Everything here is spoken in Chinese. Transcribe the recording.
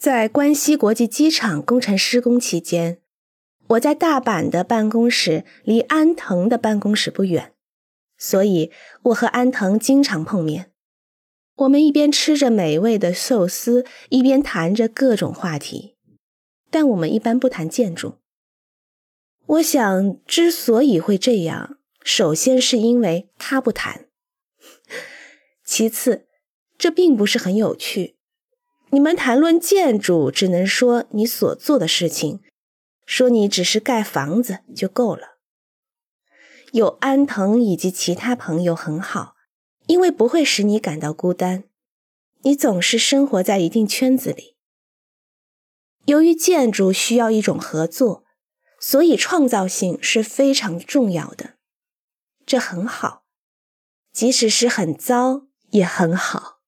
在关西国际机场工程施工期间，我在大阪的办公室离安藤的办公室不远，所以我和安藤经常碰面。我们一边吃着美味的寿司，一边谈着各种话题，但我们一般不谈建筑。我想，之所以会这样，首先是因为他不谈，其次，这并不是很有趣。你们谈论建筑，只能说你所做的事情，说你只是盖房子就够了。有安藤以及其他朋友很好，因为不会使你感到孤单。你总是生活在一定圈子里。由于建筑需要一种合作，所以创造性是非常重要的。这很好，即使是很糟也很好。